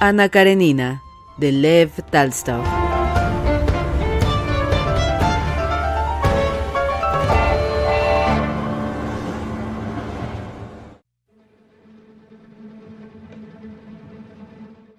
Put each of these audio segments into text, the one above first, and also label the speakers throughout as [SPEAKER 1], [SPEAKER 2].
[SPEAKER 1] Ana Karenina, de Lev Talstov.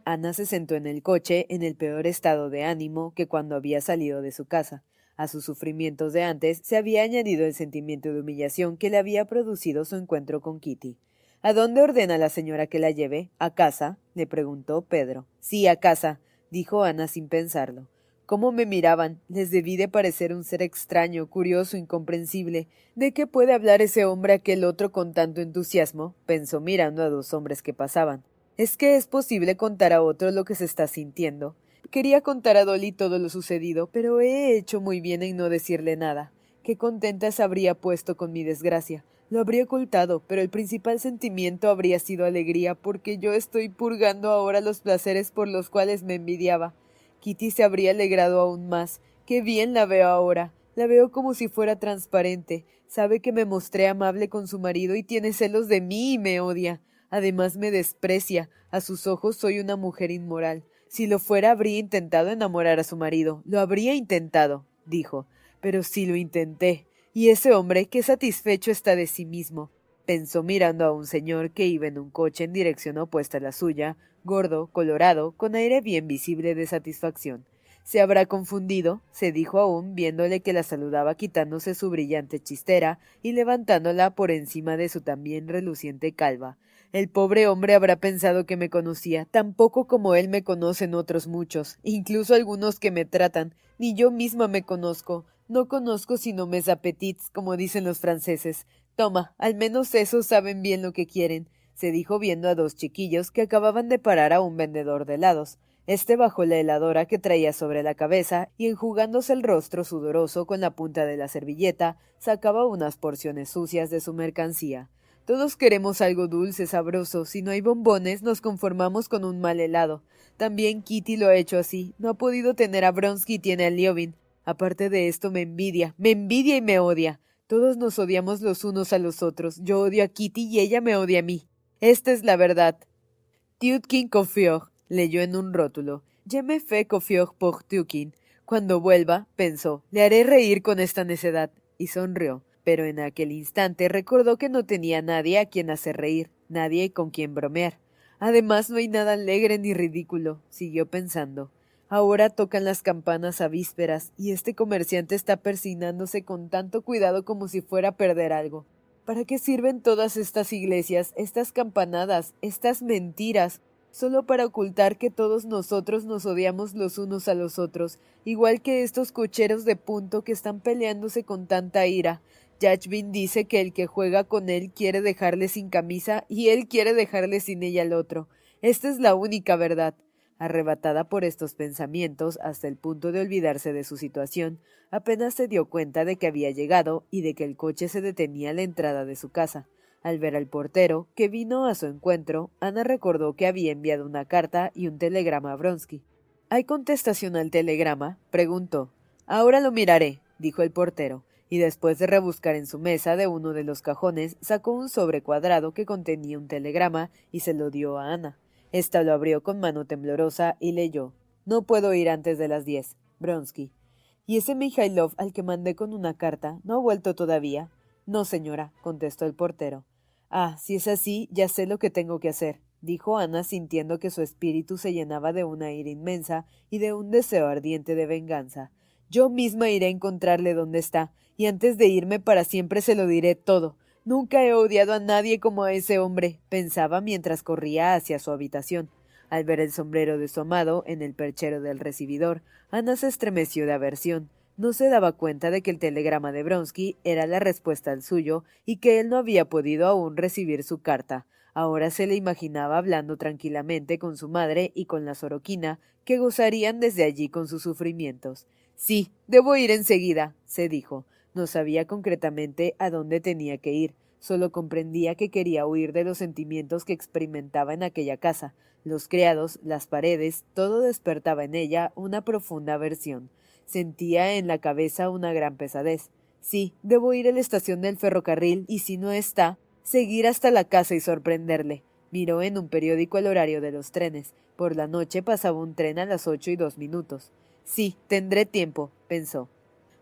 [SPEAKER 1] Ana se sentó en el coche en el peor estado de ánimo que cuando había salido de su casa. A sus sufrimientos de antes se había añadido el sentimiento de humillación que le había producido su encuentro con Kitty. ¿A dónde ordena la señora que la lleve? ¿A casa? le preguntó Pedro. Sí, a casa, dijo Ana sin pensarlo. ¿Cómo me miraban? Les debí de parecer un ser extraño, curioso, incomprensible. ¿De qué puede hablar ese hombre aquel otro con tanto entusiasmo? pensó mirando a dos hombres que pasaban. ¿Es que es posible contar a otro lo que se está sintiendo? Quería contar a Dolly todo lo sucedido, pero he hecho muy bien en no decirle nada. Qué contenta se habría puesto con mi desgracia. Lo habría ocultado, pero el principal sentimiento habría sido alegría, porque yo estoy purgando ahora los placeres por los cuales me envidiaba. Kitty se habría alegrado aún más. Qué bien la veo ahora. La veo como si fuera transparente. Sabe que me mostré amable con su marido y tiene celos de mí y me odia. Además me desprecia. A sus ojos soy una mujer inmoral. Si lo fuera habría intentado enamorar a su marido. Lo habría intentado, dijo. Pero sí lo intenté. Y ese hombre, qué satisfecho está de sí mismo, pensó mirando a un señor que iba en un coche en dirección opuesta a la suya, gordo, colorado, con aire bien visible de satisfacción. Se habrá confundido, se dijo aún viéndole que la saludaba quitándose su brillante chistera y levantándola por encima de su también reluciente calva. El pobre hombre habrá pensado que me conocía, tan poco como él me conocen otros muchos, incluso algunos que me tratan. Ni yo misma me conozco. No conozco sino mes appétits, como dicen los franceses. Toma, al menos esos saben bien lo que quieren, se dijo viendo a dos chiquillos que acababan de parar a un vendedor de helados. Este bajó la heladora que traía sobre la cabeza y enjugándose el rostro sudoroso con la punta de la servilleta, sacaba unas porciones sucias de su mercancía. Todos queremos algo dulce, sabroso. Si no hay bombones, nos conformamos con un mal helado. También Kitty lo ha hecho así. No ha podido tener a Bronsky y tiene a Liovin. Aparte de esto, me envidia, me envidia y me odia. Todos nos odiamos los unos a los otros. Yo odio a Kitty y ella me odia a mí. Esta es la verdad. Tutkin confió, leyó en un rótulo. Je me fais Tukin. Cuando vuelva, pensó, le haré reír con esta necedad. Y sonrió. Pero en aquel instante recordó que no tenía nadie a quien hacer reír, nadie con quien bromear. Además, no hay nada alegre ni ridículo, siguió pensando. Ahora tocan las campanas a vísperas, y este comerciante está persignándose con tanto cuidado como si fuera a perder algo. ¿Para qué sirven todas estas iglesias, estas campanadas, estas mentiras? Solo para ocultar que todos nosotros nos odiamos los unos a los otros, igual que estos cocheros de punto que están peleándose con tanta ira. Yachvin dice que el que juega con él quiere dejarle sin camisa y él quiere dejarle sin ella al otro. Esta es la única verdad. Arrebatada por estos pensamientos hasta el punto de olvidarse de su situación, apenas se dio cuenta de que había llegado y de que el coche se detenía a la entrada de su casa. Al ver al portero, que vino a su encuentro, Ana recordó que había enviado una carta y un telegrama a Bronsky. ¿Hay contestación al telegrama? preguntó. Ahora lo miraré, dijo el portero y después de rebuscar en su mesa de uno de los cajones, sacó un sobre cuadrado que contenía un telegrama y se lo dio a Ana. Esta lo abrió con mano temblorosa y leyó No puedo ir antes de las diez. Bronsky. ¿Y ese Mijailov al que mandé con una carta no ha vuelto todavía? No, señora, contestó el portero. Ah, si es así, ya sé lo que tengo que hacer, dijo Ana sintiendo que su espíritu se llenaba de una ira inmensa y de un deseo ardiente de venganza. Yo misma iré a encontrarle donde está, y antes de irme para siempre se lo diré todo. Nunca he odiado a nadie como a ese hombre, pensaba mientras corría hacia su habitación. Al ver el sombrero de su amado en el perchero del recibidor, Ana se estremeció de aversión. No se daba cuenta de que el telegrama de Bronsky era la respuesta al suyo y que él no había podido aún recibir su carta. Ahora se le imaginaba hablando tranquilamente con su madre y con la soroquina, que gozarían desde allí con sus sufrimientos. Sí, debo ir enseguida, se dijo. No sabía concretamente a dónde tenía que ir, solo comprendía que quería huir de los sentimientos que experimentaba en aquella casa. Los criados, las paredes, todo despertaba en ella una profunda aversión. Sentía en la cabeza una gran pesadez. Sí, debo ir a la estación del ferrocarril y si no está, seguir hasta la casa y sorprenderle. Miró en un periódico el horario de los trenes. Por la noche pasaba un tren a las ocho y dos minutos. Sí, tendré tiempo, pensó.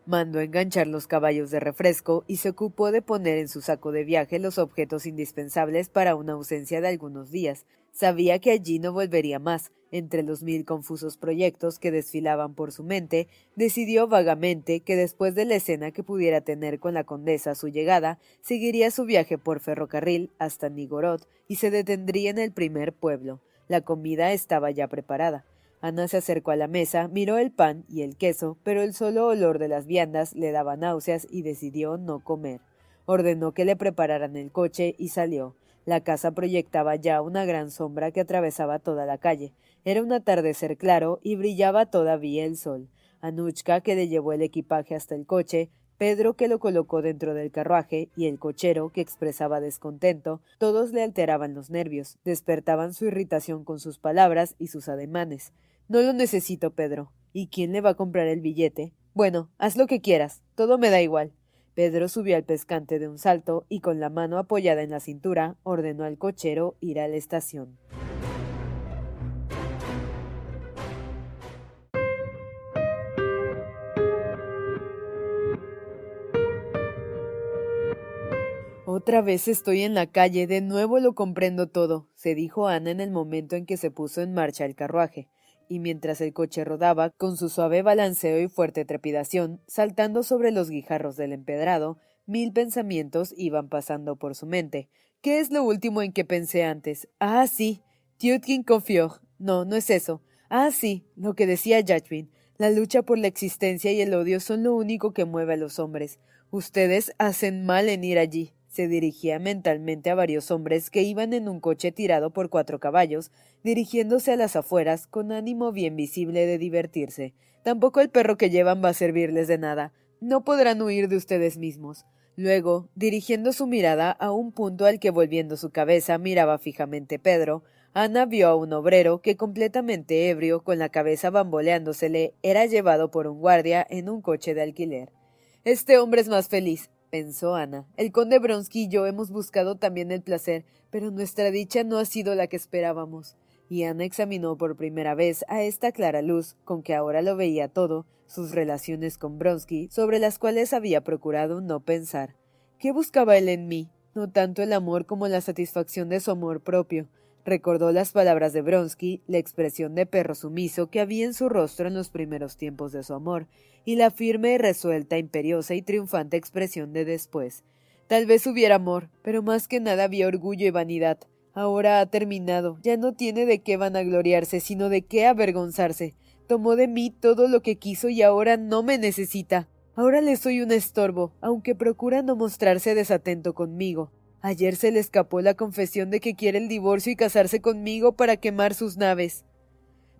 [SPEAKER 1] Mandó enganchar los caballos de refresco y se ocupó de poner en su saco de viaje los objetos indispensables para una ausencia de algunos días. Sabía que allí no volvería más. Entre los mil confusos proyectos que desfilaban por su mente, decidió vagamente que después de la escena que pudiera tener con la condesa a su llegada, seguiría su viaje por ferrocarril hasta Nigorod y se detendría en el primer pueblo. La comida estaba ya preparada. Ana se acercó a la mesa, miró el pan y el queso, pero el solo olor de las viandas le daba náuseas y decidió no comer. Ordenó que le prepararan el coche y salió. La casa proyectaba ya una gran sombra que atravesaba toda la calle. Era un atardecer claro y brillaba todavía el sol. Anuchka, que le llevó el equipaje hasta el coche, Pedro, que lo colocó dentro del carruaje, y el cochero, que expresaba descontento, todos le alteraban los nervios, despertaban su irritación con sus palabras y sus ademanes. No lo necesito, Pedro. ¿Y quién le va a comprar el billete? Bueno, haz lo que quieras. Todo me da igual. Pedro subió al pescante de un salto y con la mano apoyada en la cintura ordenó al cochero ir a la estación. Otra vez estoy en la calle, de nuevo lo comprendo todo, se dijo Ana en el momento en que se puso en marcha el carruaje y mientras el coche rodaba, con su suave balanceo y fuerte trepidación, saltando sobre los guijarros del empedrado, mil pensamientos iban pasando por su mente. ¿Qué es lo último en que pensé antes? Ah, sí. Tiutkin confió. No, no es eso. Ah, sí, lo que decía Yachvin. La lucha por la existencia y el odio son lo único que mueve a los hombres. Ustedes hacen mal en ir allí se dirigía mentalmente a varios hombres que iban en un coche tirado por cuatro caballos, dirigiéndose a las afueras con ánimo bien visible de divertirse. Tampoco el perro que llevan va a servirles de nada. No podrán huir de ustedes mismos. Luego, dirigiendo su mirada a un punto al que volviendo su cabeza miraba fijamente Pedro, Ana vio a un obrero que completamente ebrio, con la cabeza bamboleándosele, era llevado por un guardia en un coche de alquiler. Este hombre es más feliz, pensó Ana. El conde Bronsky y yo hemos buscado también el placer, pero nuestra dicha no ha sido la que esperábamos. Y Ana examinó por primera vez a esta clara luz, con que ahora lo veía todo, sus relaciones con Bronsky, sobre las cuales había procurado no pensar. ¿Qué buscaba él en mí? No tanto el amor como la satisfacción de su amor propio. Recordó las palabras de Bronsky, la expresión de perro sumiso que había en su rostro en los primeros tiempos de su amor, y la firme resuelta, imperiosa y triunfante expresión de después. Tal vez hubiera amor, pero más que nada había orgullo y vanidad. Ahora ha terminado, ya no tiene de qué vanagloriarse, sino de qué avergonzarse. Tomó de mí todo lo que quiso y ahora no me necesita. Ahora le soy un estorbo, aunque procura no mostrarse desatento conmigo. Ayer se le escapó la confesión de que quiere el divorcio y casarse conmigo para quemar sus naves.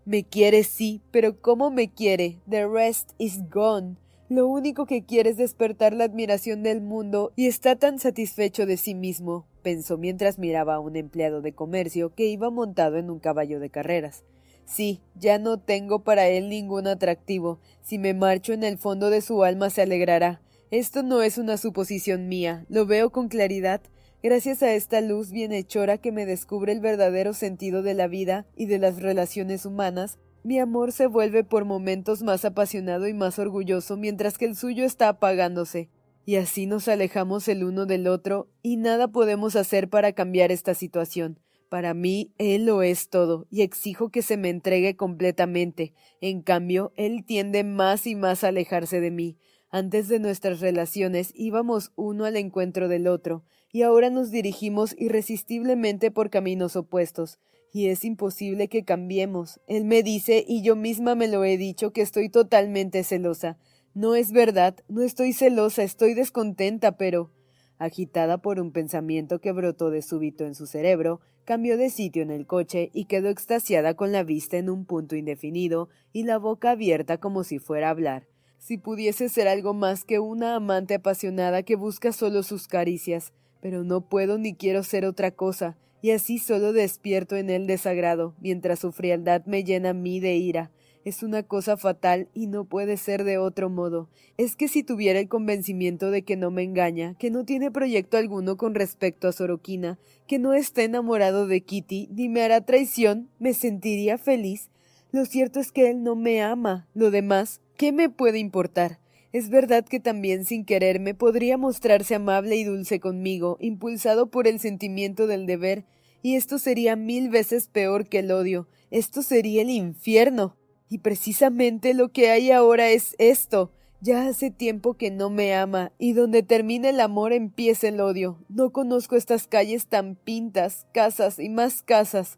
[SPEAKER 1] Me quiere, sí, pero ¿cómo me quiere? The rest is gone. Lo único que quiere es despertar la admiración del mundo y está tan satisfecho de sí mismo, pensó mientras miraba a un empleado de comercio que iba montado en un caballo de carreras. Sí, ya no tengo para él ningún atractivo. Si me marcho en el fondo de su alma se alegrará. Esto no es una suposición mía, lo veo con claridad. Gracias a esta luz bienhechora que me descubre el verdadero sentido de la vida y de las relaciones humanas, mi amor se vuelve por momentos más apasionado y más orgulloso mientras que el suyo está apagándose. Y así nos alejamos el uno del otro y nada podemos hacer para cambiar esta situación. Para mí, él lo es todo, y exijo que se me entregue completamente. En cambio, él tiende más y más a alejarse de mí. Antes de nuestras relaciones íbamos uno al encuentro del otro, y ahora nos dirigimos irresistiblemente por caminos opuestos. Y es imposible que cambiemos. Él me dice, y yo misma me lo he dicho, que estoy totalmente celosa. No es verdad, no estoy celosa, estoy descontenta, pero agitada por un pensamiento que brotó de súbito en su cerebro, cambió de sitio en el coche y quedó extasiada con la vista en un punto indefinido y la boca abierta como si fuera a hablar. Si pudiese ser algo más que una amante apasionada que busca solo sus caricias, pero no puedo ni quiero ser otra cosa, y así solo despierto en él desagrado, mientras su frialdad me llena a mí de ira, es una cosa fatal y no puede ser de otro modo. Es que si tuviera el convencimiento de que no me engaña, que no tiene proyecto alguno con respecto a Soroquina, que no está enamorado de Kitty, ni me hará traición, me sentiría feliz. Lo cierto es que él no me ama. Lo demás, ¿qué me puede importar? Es verdad que también sin quererme podría mostrarse amable y dulce conmigo, impulsado por el sentimiento del deber, y esto sería mil veces peor que el odio. Esto sería el infierno. Y precisamente lo que hay ahora es esto. Ya hace tiempo que no me ama, y donde termina el amor empieza el odio. No conozco estas calles tan pintas, casas y más casas.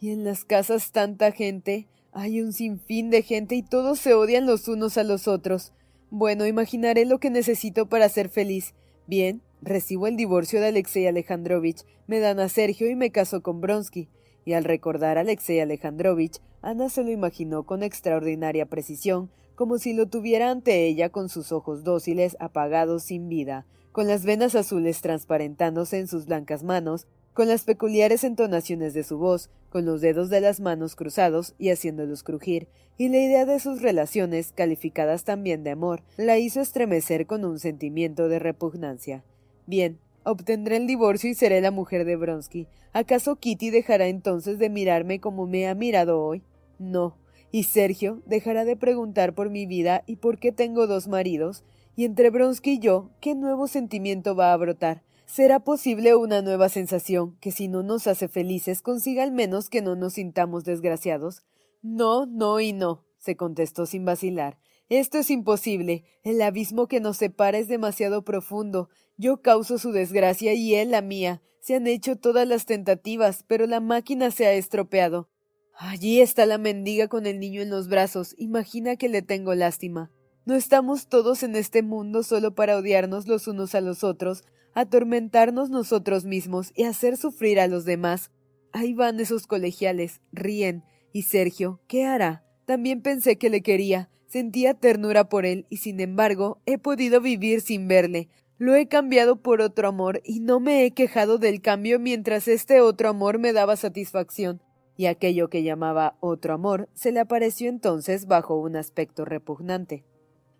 [SPEAKER 1] Y en las casas tanta gente, hay un sinfín de gente y todos se odian los unos a los otros. Bueno, imaginaré lo que necesito para ser feliz. Bien, recibo el divorcio de Alexei Alejandrovich, me dan a Sergio y me caso con Bronsky. Y al recordar a Alexei Alejandrovich, Ana se lo imaginó con extraordinaria precisión, como si lo tuviera ante ella con sus ojos dóciles apagados sin vida, con las venas azules transparentándose en sus blancas manos, con las peculiares entonaciones de su voz, con los dedos de las manos cruzados y haciéndolos crujir, y la idea de sus relaciones, calificadas también de amor, la hizo estremecer con un sentimiento de repugnancia. Bien, obtendré el divorcio y seré la mujer de Bronsky. ¿Acaso Kitty dejará entonces de mirarme como me ha mirado hoy? No. ¿Y Sergio dejará de preguntar por mi vida y por qué tengo dos maridos? Y entre Bronsky y yo, ¿qué nuevo sentimiento va a brotar? ¿Será posible una nueva sensación que si no nos hace felices consiga al menos que no nos sintamos desgraciados? No, no y no, se contestó sin vacilar. Esto es imposible. El abismo que nos separa es demasiado profundo. Yo causo su desgracia y él la mía. Se han hecho todas las tentativas, pero la máquina se ha estropeado. Allí está la mendiga con el niño en los brazos. Imagina que le tengo lástima. No estamos todos en este mundo solo para odiarnos los unos a los otros, atormentarnos nosotros mismos y hacer sufrir a los demás. Ahí van esos colegiales, ríen. ¿Y Sergio qué hará? También pensé que le quería, sentía ternura por él y sin embargo he podido vivir sin verle. Lo he cambiado por otro amor y no me he quejado del cambio mientras este otro amor me daba satisfacción y aquello que llamaba otro amor se le apareció entonces bajo un aspecto repugnante.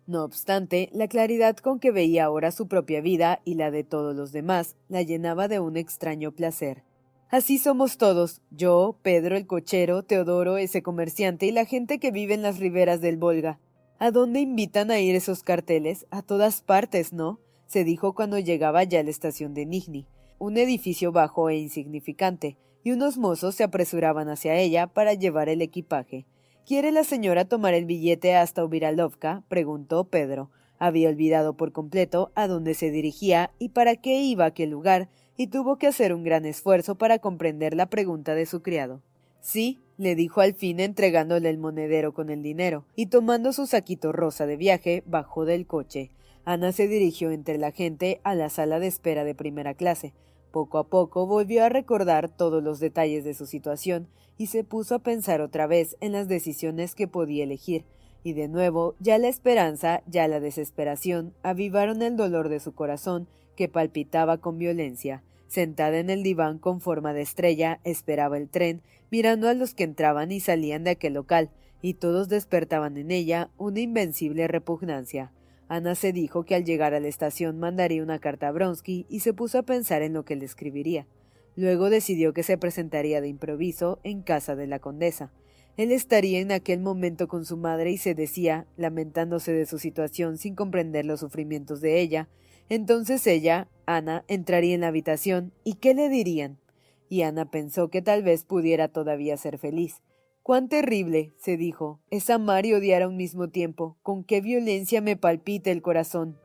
[SPEAKER 1] No obstante, la claridad con que veía ahora su propia vida y la de todos los demás la llenaba de un extraño placer. Así somos todos, yo, Pedro el cochero, Teodoro ese comerciante y la gente que vive en las riberas del Volga. ¿A dónde invitan a ir esos carteles? A todas partes, ¿no? se dijo cuando llegaba ya a la estación de Nigni, un edificio bajo e insignificante, y unos mozos se apresuraban hacia ella para llevar el equipaje. ¿Quiere la señora tomar el billete hasta Ubiralovka? preguntó Pedro. Había olvidado por completo a dónde se dirigía y para qué iba aquel lugar, y tuvo que hacer un gran esfuerzo para comprender la pregunta de su criado. Sí, le dijo al fin entregándole el monedero con el dinero, y tomando su saquito rosa de viaje, bajó del coche. Ana se dirigió entre la gente a la sala de espera de primera clase. Poco a poco volvió a recordar todos los detalles de su situación y se puso a pensar otra vez en las decisiones que podía elegir, y de nuevo ya la esperanza, ya la desesperación avivaron el dolor de su corazón que palpitaba con violencia. Sentada en el diván con forma de estrella, esperaba el tren, mirando a los que entraban y salían de aquel local, y todos despertaban en ella una invencible repugnancia. Ana se dijo que al llegar a la estación mandaría una carta a Bronsky y se puso a pensar en lo que le escribiría. Luego decidió que se presentaría de improviso en casa de la condesa. Él estaría en aquel momento con su madre y se decía, lamentándose de su situación sin comprender los sufrimientos de ella, entonces ella, Ana, entraría en la habitación y ¿qué le dirían? Y Ana pensó que tal vez pudiera todavía ser feliz. Cuán terrible, se dijo, es amar y odiar a un mismo tiempo. Con qué violencia me palpita el corazón.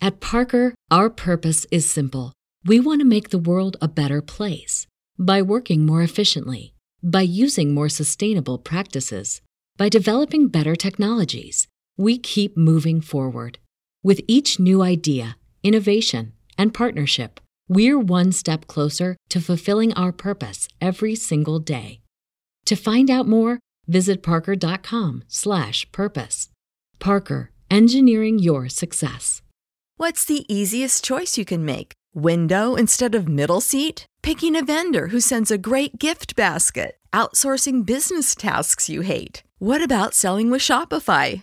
[SPEAKER 2] At Parker, our purpose is simple. We want to make the world a better place by working more efficiently, by using more sustainable practices, by developing better technologies. We keep moving forward. With each new idea, innovation, and partnership, we're one step closer to fulfilling our purpose every single day. To find out more, visit parker.com/purpose. Parker, engineering your success.
[SPEAKER 3] What's the easiest choice you can make? Window instead of middle seat? Picking a vendor who sends a great gift basket? Outsourcing business tasks you hate? What about selling with Shopify?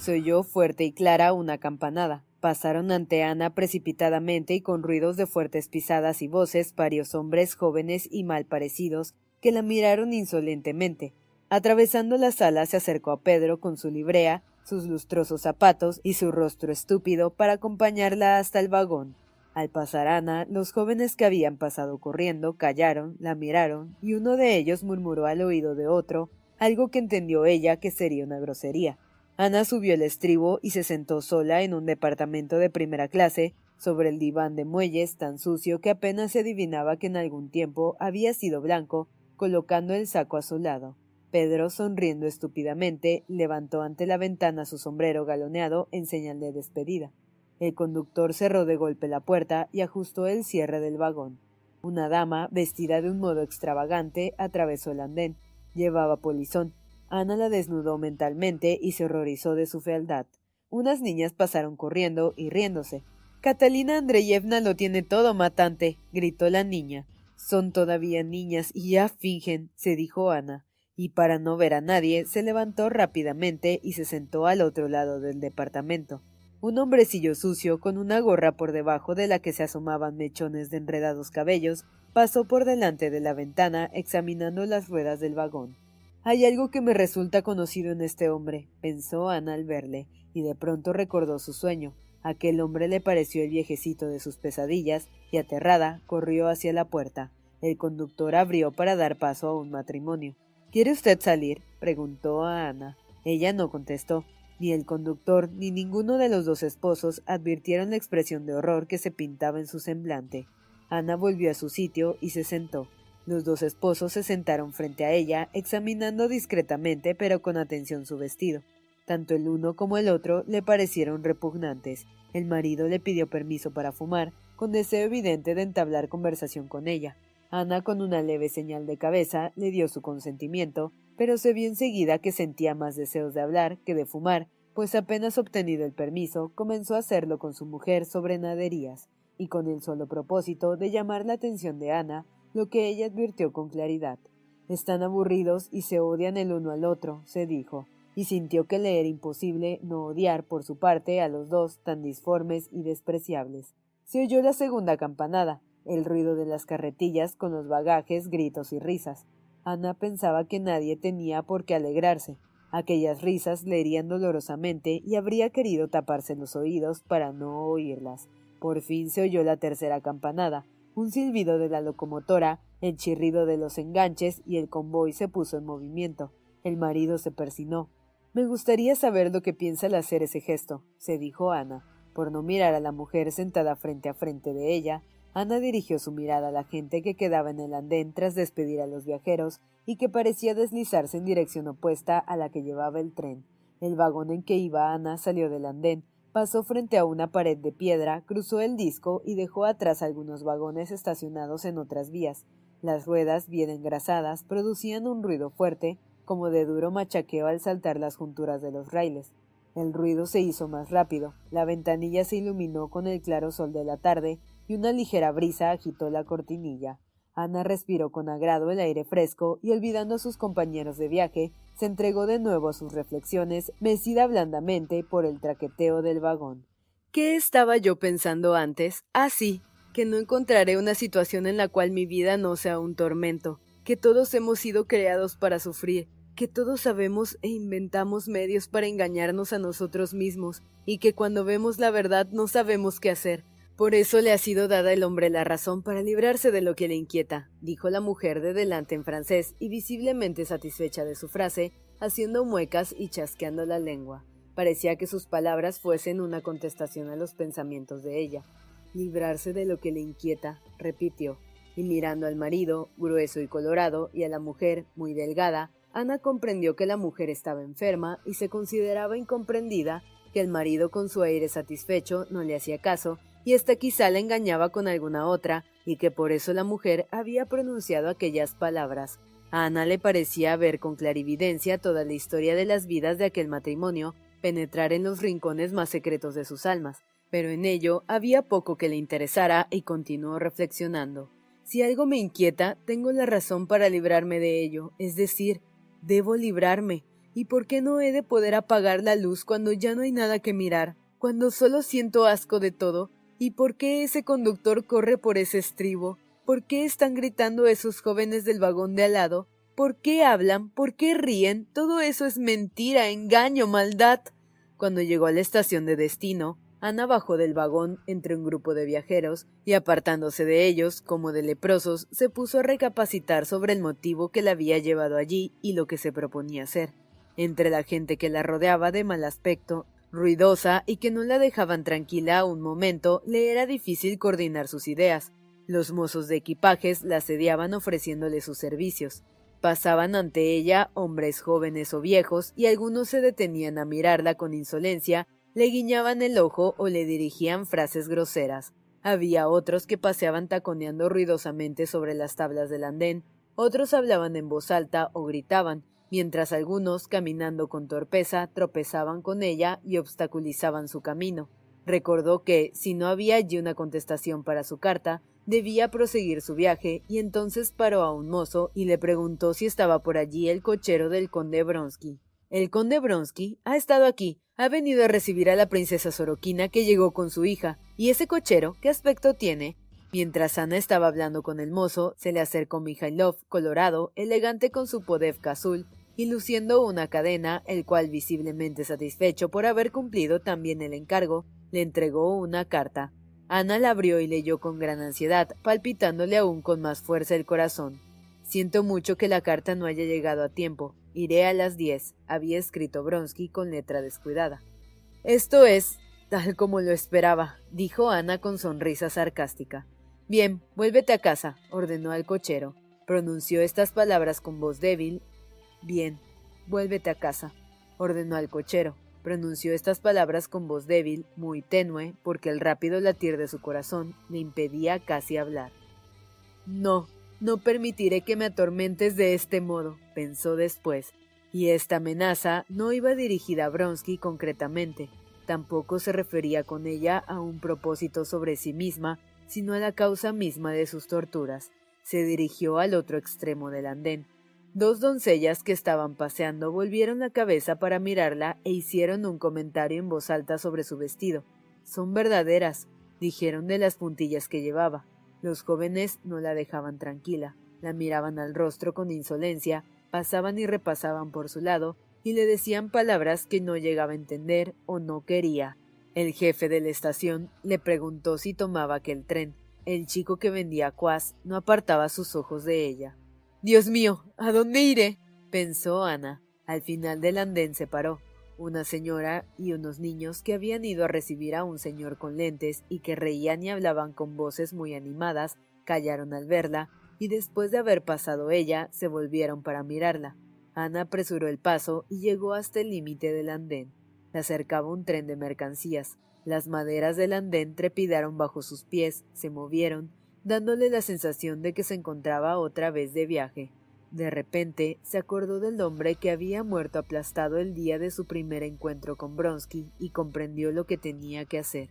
[SPEAKER 1] Se fuerte y clara una campanada. Pasaron ante Ana precipitadamente y con ruidos de fuertes pisadas y voces varios hombres jóvenes y mal parecidos que la miraron insolentemente. Atravesando la sala se acercó a Pedro con su librea, sus lustrosos zapatos y su rostro estúpido para acompañarla hasta el vagón. Al pasar Ana, los jóvenes que habían pasado corriendo callaron, la miraron, y uno de ellos murmuró al oído de otro algo que entendió ella que sería una grosería. Ana subió el estribo y se sentó sola en un departamento de primera clase, sobre el diván de muelles tan sucio que apenas se adivinaba que en algún tiempo había sido blanco, colocando el saco a su lado. Pedro, sonriendo estúpidamente, levantó ante la ventana su sombrero galoneado en señal de despedida. El conductor cerró de golpe la puerta y ajustó el cierre del vagón. Una dama, vestida de un modo extravagante, atravesó el andén. Llevaba polizón, Ana la desnudó mentalmente y se horrorizó de su fealdad. Unas niñas pasaron corriendo y riéndose. Catalina Andreyevna lo tiene todo matante, gritó la niña. Son todavía niñas y ya fingen, se dijo Ana, y para no ver a nadie se levantó rápidamente y se sentó al otro lado del departamento. Un hombrecillo sucio, con una gorra por debajo de la que se asomaban mechones de enredados cabellos, pasó por delante de la ventana examinando las ruedas del vagón. Hay algo que me resulta conocido en este hombre, pensó Ana al verle, y de pronto recordó su sueño. Aquel hombre le pareció el viejecito de sus pesadillas, y aterrada corrió hacia la puerta. El conductor abrió para dar paso a un matrimonio. ¿Quiere usted salir? preguntó a Ana. Ella no contestó. Ni el conductor ni ninguno de los dos esposos advirtieron la expresión de horror que se pintaba en su semblante. Ana volvió a su sitio y se sentó. Los dos esposos se sentaron frente a ella, examinando discretamente pero con atención su vestido. Tanto el uno como el otro le parecieron repugnantes. El marido le pidió permiso para fumar, con deseo evidente de entablar conversación con ella. Ana, con una leve señal de cabeza, le dio su consentimiento, pero se vio enseguida que sentía más deseos de hablar que de fumar, pues apenas obtenido el permiso, comenzó a hacerlo con su mujer sobre naderías, y con el solo propósito de llamar la atención de Ana, lo que ella advirtió con claridad. Están aburridos y se odian el uno al otro, se dijo, y sintió que le era imposible no odiar por su parte a los dos tan disformes y despreciables. Se oyó la segunda campanada, el ruido de las carretillas con los bagajes, gritos y risas. Ana pensaba que nadie tenía por qué alegrarse. Aquellas risas le herían dolorosamente y habría querido taparse los oídos para no oírlas. Por fin se oyó la tercera campanada, un silbido de la locomotora, el chirrido de los enganches y el convoy se puso en movimiento. El marido se persinó. Me gustaría saber lo que piensa al hacer ese gesto, se dijo Ana. Por no mirar a la mujer sentada frente a frente de ella, Ana dirigió su mirada a la gente que quedaba en el andén tras despedir a los viajeros y que parecía deslizarse en dirección opuesta a la que llevaba el tren. El vagón en que iba Ana salió del andén, pasó frente a una pared de piedra, cruzó el disco y dejó atrás algunos vagones estacionados en otras vías. Las ruedas, bien engrasadas, producían un ruido fuerte, como de duro machaqueo al saltar las junturas de los raíles. El ruido se hizo más rápido, la ventanilla se iluminó con el claro sol de la tarde, y una ligera brisa agitó la cortinilla. Ana respiró con agrado el aire fresco y olvidando a sus compañeros de viaje, se entregó de nuevo a sus reflexiones, mecida blandamente por el traqueteo del vagón. ¿Qué estaba yo pensando antes? Ah, sí, que no encontraré una situación en la cual mi vida no sea un tormento, que todos hemos sido creados para sufrir, que todos sabemos e inventamos medios para engañarnos a nosotros mismos, y que cuando vemos la verdad no sabemos qué hacer, por eso le ha sido dada al hombre la razón para librarse de lo que le inquieta, dijo la mujer de delante en francés y visiblemente satisfecha de su frase, haciendo muecas y chasqueando la lengua. Parecía que sus palabras fuesen una contestación a los pensamientos de ella. Librarse de lo que le inquieta, repitió, y mirando al marido, grueso y colorado, y a la mujer, muy delgada, Ana comprendió que la mujer estaba enferma y se consideraba incomprendida, que el marido con su aire satisfecho no le hacía caso y ésta quizá la engañaba con alguna otra, y que por eso la mujer había pronunciado aquellas palabras. A Ana le parecía ver con clarividencia toda la historia de las vidas de aquel matrimonio, penetrar en los rincones más secretos de sus almas, pero en ello había poco que le interesara y continuó reflexionando. Si algo me inquieta, tengo la razón para librarme de ello, es decir, debo librarme. ¿Y por qué no he de poder apagar la luz cuando ya no hay nada que mirar? Cuando solo siento asco de todo, ¿Y por qué ese conductor corre por ese estribo? ¿Por qué están gritando esos jóvenes del vagón de al lado? ¿Por qué hablan? ¿Por qué ríen? Todo eso es mentira, engaño, maldad. Cuando llegó a la estación de destino, Ana bajó del vagón entre un grupo de viajeros y apartándose de ellos, como de leprosos, se puso a recapacitar sobre el motivo que la había llevado allí y lo que se proponía hacer. Entre la gente que la rodeaba de mal aspecto, ruidosa y que no la dejaban tranquila un momento, le era difícil coordinar sus ideas. Los mozos de equipajes la asediaban ofreciéndole sus servicios. Pasaban ante ella hombres jóvenes o viejos y algunos se detenían a mirarla con insolencia, le guiñaban el ojo o le dirigían frases groseras. Había otros que paseaban taconeando ruidosamente sobre las tablas del andén, otros hablaban en voz alta o gritaban, mientras algunos, caminando con torpeza, tropezaban con ella y obstaculizaban su camino. Recordó que, si no había allí una contestación para su carta, debía proseguir su viaje, y entonces paró a un mozo y le preguntó si estaba por allí el cochero del conde Bronsky. El conde Bronsky ha estado aquí, ha venido a recibir a la princesa Soroquina que llegó con su hija, y ese cochero, ¿qué aspecto tiene? Mientras Ana estaba hablando con el mozo, se le acercó Mijailov, colorado, elegante con su podevka azul, y luciendo una cadena, el cual visiblemente satisfecho por haber cumplido también el encargo, le entregó una carta. Ana la abrió y leyó con gran ansiedad, palpitándole aún con más fuerza el corazón. Siento mucho que la carta no haya llegado a tiempo. Iré a las diez, había escrito Bronsky con letra descuidada. Esto es tal como lo esperaba, dijo Ana con sonrisa sarcástica. Bien, vuélvete a casa, ordenó al cochero. Pronunció estas palabras con voz débil Bien, vuélvete a casa, ordenó al cochero. Pronunció estas palabras con voz débil, muy tenue, porque el rápido latir de su corazón le impedía casi hablar. No, no permitiré que me atormentes de este modo, pensó después, y esta amenaza no iba dirigida a Bronsky concretamente, tampoco se refería con ella a un propósito sobre sí misma, sino a la causa misma de sus torturas. Se dirigió al otro extremo del andén. Dos doncellas que estaban paseando volvieron la cabeza para mirarla e hicieron un comentario en voz alta sobre su vestido. Son verdaderas, dijeron de las puntillas que llevaba. Los jóvenes no la dejaban tranquila, la miraban al rostro con insolencia, pasaban y repasaban por su lado, y le decían palabras que no llegaba a entender o no quería. El jefe de la estación le preguntó si tomaba aquel tren. El chico que vendía cuas no apartaba sus ojos de ella. Dios mío, ¿a dónde iré? pensó Ana. Al final del andén se paró. Una señora y unos niños que habían ido a recibir a un señor con lentes y que reían y hablaban con voces muy animadas, callaron al verla, y después de haber pasado ella, se volvieron para mirarla. Ana apresuró el paso y llegó hasta el límite del andén. Le acercaba un tren de mercancías. Las maderas del andén trepidaron bajo sus pies, se movieron, dándole la sensación de que se encontraba otra vez de viaje. De repente se acordó del hombre que había muerto aplastado el día de su primer encuentro con Bronsky y comprendió lo que tenía que hacer.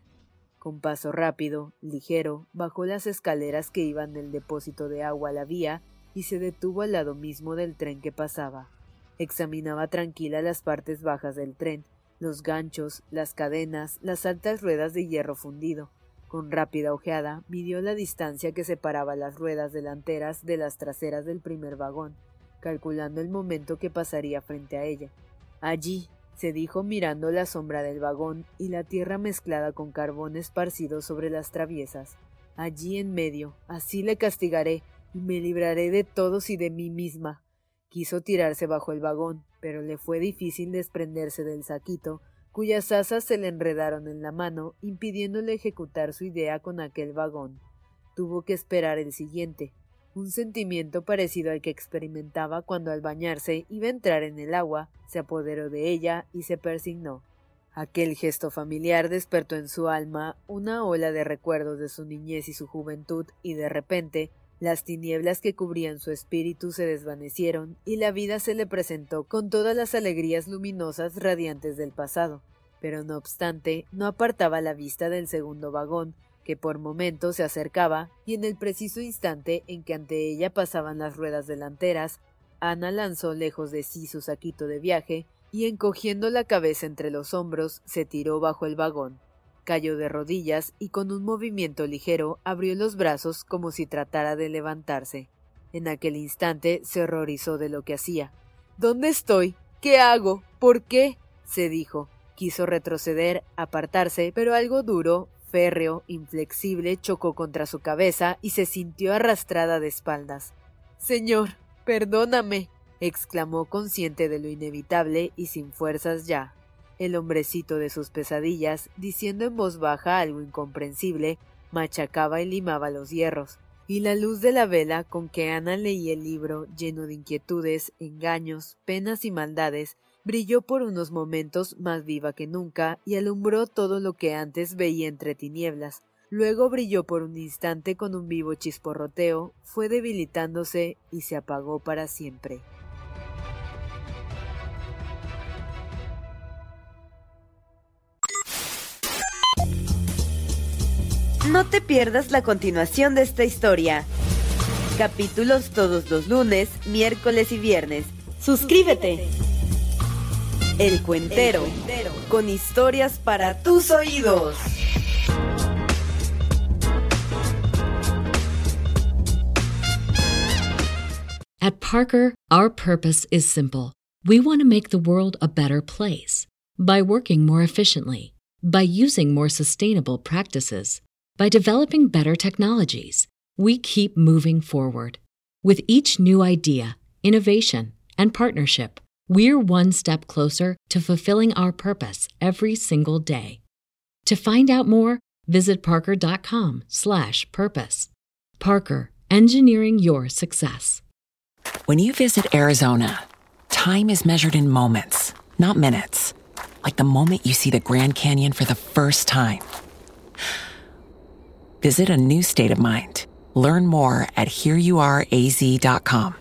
[SPEAKER 1] Con paso rápido, ligero, bajó las escaleras que iban del depósito de agua a la vía y se detuvo al lado mismo del tren que pasaba. Examinaba tranquila las partes bajas del tren, los ganchos, las cadenas, las altas ruedas de hierro fundido, con rápida ojeada midió la distancia que separaba las ruedas delanteras de las traseras del primer vagón, calculando el momento que pasaría frente a ella. Allí, se dijo mirando la sombra del vagón y la tierra mezclada con carbón esparcido sobre las traviesas. Allí en medio, así le castigaré y me libraré de todos y de mí misma. Quiso tirarse bajo el vagón, pero le fue difícil desprenderse del saquito cuyas asas se le enredaron en la mano, impidiéndole ejecutar su idea con aquel vagón. Tuvo que esperar el siguiente, un sentimiento parecido al que experimentaba cuando al bañarse iba a entrar en el agua, se apoderó de ella y se persignó. Aquel gesto familiar despertó en su alma una ola de recuerdos de su niñez y su juventud, y de repente las tinieblas que cubrían su espíritu se desvanecieron y la vida se le presentó con todas las alegrías luminosas radiantes del pasado, pero no obstante no apartaba la vista del segundo vagón, que por momentos se acercaba y en el preciso instante en que ante ella pasaban las ruedas delanteras, Ana lanzó lejos de sí su saquito de viaje y encogiendo la cabeza entre los hombros se tiró bajo el vagón. Cayó de rodillas y con un movimiento ligero abrió los brazos como si tratara de levantarse. En aquel instante se horrorizó de lo que hacía. ¿Dónde estoy? ¿Qué hago? ¿Por qué? se dijo. Quiso retroceder, apartarse, pero algo duro, férreo, inflexible, chocó contra su cabeza y se sintió arrastrada de espaldas. Señor, perdóname, exclamó consciente de lo inevitable y sin fuerzas ya el hombrecito de sus pesadillas, diciendo en voz baja algo incomprensible, machacaba y limaba los hierros, y la luz de la vela con que Ana leía el libro, lleno de inquietudes, engaños, penas y maldades, brilló por unos momentos más viva que nunca y alumbró todo lo que antes veía entre tinieblas. Luego brilló por un instante con un vivo chisporroteo, fue debilitándose y se apagó para siempre.
[SPEAKER 4] No te pierdas la continuación de esta historia. Capítulos todos los lunes, miércoles y viernes. Suscríbete. El Cuentero, con historias para tus oídos.
[SPEAKER 2] At Parker, our purpose is simple. We want to make the world a better place by working more efficiently, by using more sustainable practices By developing better technologies, we keep moving forward. With each new idea, innovation, and partnership, we're one step closer to fulfilling our purpose every single day. To find out more, visit parker.com/purpose. Parker, engineering your success.
[SPEAKER 5] When you visit Arizona, time is measured in moments, not minutes. Like the moment you see the Grand Canyon for the first time. Visit a new state of mind. Learn more at hereyouareaz.com.